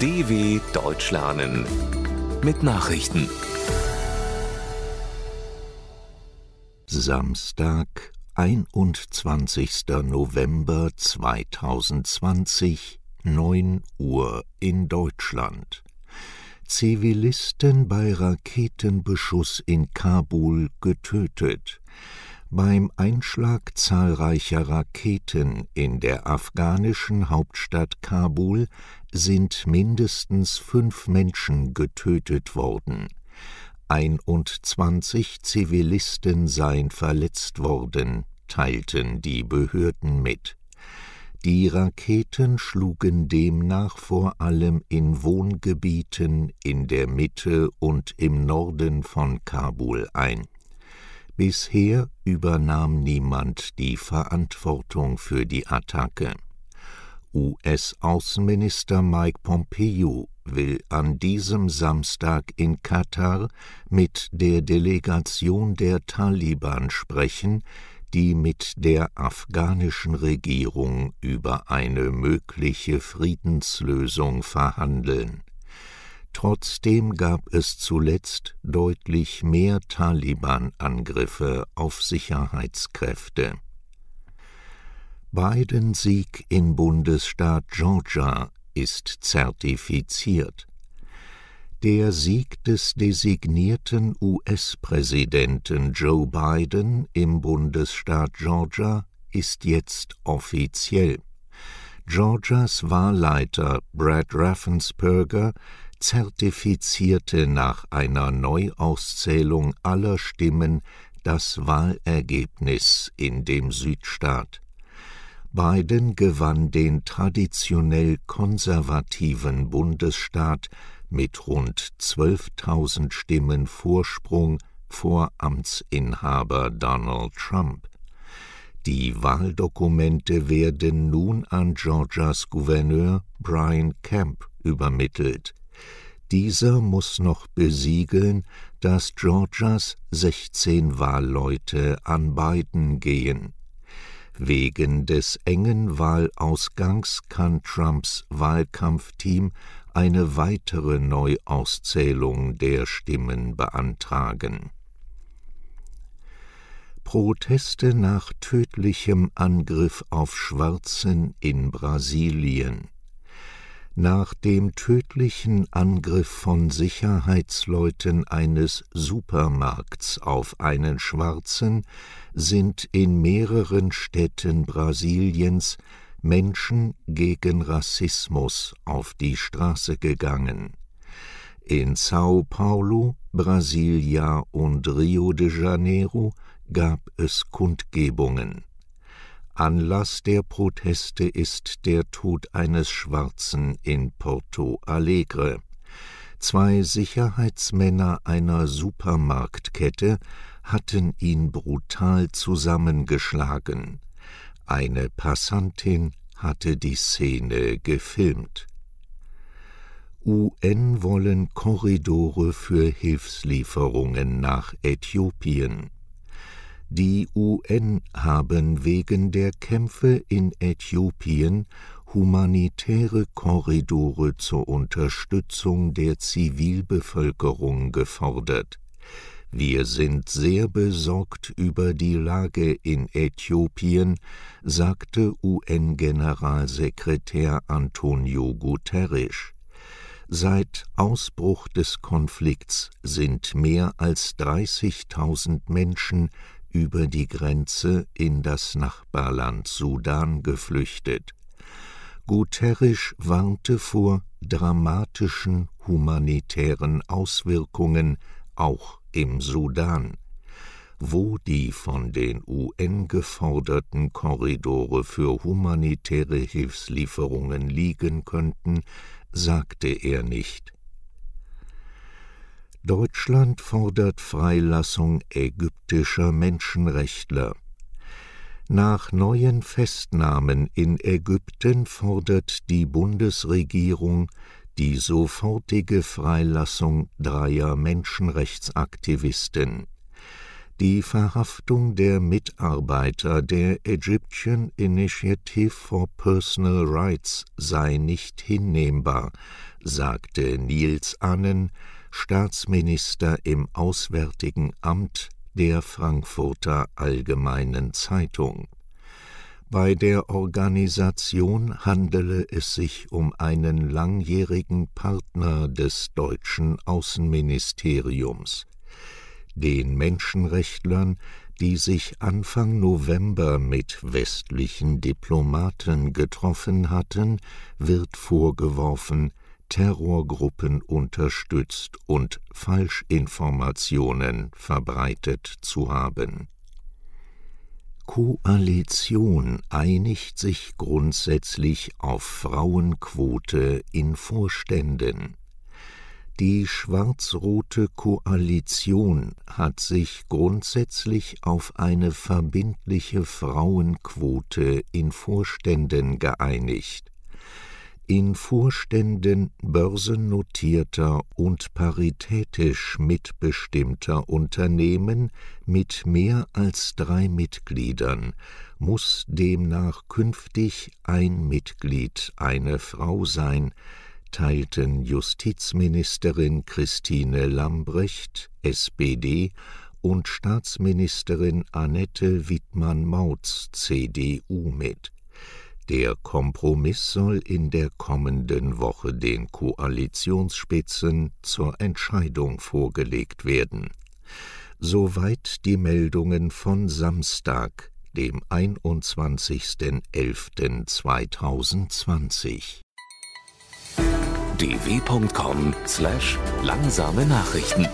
DW Deutsch lernen mit Nachrichten. Samstag, 21. November 2020, 9 Uhr in Deutschland. Zivilisten bei Raketenbeschuss in Kabul getötet. Beim Einschlag zahlreicher Raketen in der afghanischen Hauptstadt Kabul sind mindestens fünf Menschen getötet worden. 21 Zivilisten seien verletzt worden, teilten die Behörden mit. Die Raketen schlugen demnach vor allem in Wohngebieten in der Mitte und im Norden von Kabul ein. Bisher übernahm niemand die Verantwortung für die Attacke. US-Außenminister Mike Pompeo will an diesem Samstag in Katar mit der Delegation der Taliban sprechen, die mit der afghanischen Regierung über eine mögliche Friedenslösung verhandeln. Trotzdem gab es zuletzt deutlich mehr Taliban-Angriffe auf Sicherheitskräfte. Bidens Sieg im Bundesstaat Georgia ist zertifiziert. Der Sieg des designierten US-Präsidenten Joe Biden im Bundesstaat Georgia ist jetzt offiziell. Georgias Wahlleiter Brad Raffensperger zertifizierte nach einer Neuauszählung aller Stimmen das Wahlergebnis in dem Südstaat. Biden gewann den traditionell konservativen Bundesstaat mit rund 12.000 Stimmen Vorsprung vor Amtsinhaber Donald Trump. Die Wahldokumente werden nun an Georgias Gouverneur Brian Kemp übermittelt. Dieser muss noch besiegeln, dass Georgias 16 Wahlleute an Biden gehen. Wegen des engen Wahlausgangs kann Trumps Wahlkampfteam eine weitere Neuauszählung der Stimmen beantragen. Proteste nach tödlichem Angriff auf Schwarzen in Brasilien nach dem tödlichen Angriff von Sicherheitsleuten eines Supermarkts auf einen Schwarzen sind in mehreren Städten Brasiliens Menschen gegen Rassismus auf die Straße gegangen. In Sao Paulo, Brasilia und Rio de Janeiro gab es Kundgebungen. Anlass der Proteste ist der Tod eines Schwarzen in Porto Alegre. Zwei Sicherheitsmänner einer Supermarktkette hatten ihn brutal zusammengeschlagen. Eine Passantin hatte die Szene gefilmt. UN wollen Korridore für Hilfslieferungen nach Äthiopien. Die UN haben wegen der Kämpfe in Äthiopien humanitäre Korridore zur Unterstützung der Zivilbevölkerung gefordert. Wir sind sehr besorgt über die Lage in Äthiopien, sagte UN-Generalsekretär Antonio Guterres. Seit Ausbruch des Konflikts sind mehr als 30.000 Menschen über die Grenze in das Nachbarland Sudan geflüchtet. Guterres warnte vor dramatischen humanitären Auswirkungen auch im Sudan. Wo die von den UN geforderten Korridore für humanitäre Hilfslieferungen liegen könnten, sagte er nicht. Deutschland fordert Freilassung ägyptischer Menschenrechtler. Nach neuen Festnahmen in Ägypten fordert die Bundesregierung die sofortige Freilassung dreier Menschenrechtsaktivisten. Die Verhaftung der Mitarbeiter der Egyptian Initiative for Personal Rights sei nicht hinnehmbar, sagte Niels Annen, Staatsminister im Auswärtigen Amt der Frankfurter Allgemeinen Zeitung. Bei der Organisation handele es sich um einen langjährigen Partner des deutschen Außenministeriums den Menschenrechtlern, die sich Anfang November mit westlichen Diplomaten getroffen hatten, wird vorgeworfen, Terrorgruppen unterstützt und Falschinformationen verbreitet zu haben. Koalition einigt sich grundsätzlich auf Frauenquote in Vorständen. Die schwarz-rote Koalition hat sich grundsätzlich auf eine verbindliche Frauenquote in Vorständen geeinigt. In Vorständen börsennotierter und paritätisch mitbestimmter Unternehmen mit mehr als drei Mitgliedern muss demnach künftig ein Mitglied eine Frau sein, teilten Justizministerin Christine Lambrecht (SPD) und Staatsministerin Annette Wittmann-Mautz (CDU) mit. Der Kompromiss soll in der kommenden Woche den Koalitionsspitzen zur Entscheidung vorgelegt werden. Soweit die Meldungen von Samstag, dem 21.11.2020 dw.com/langsame Nachrichten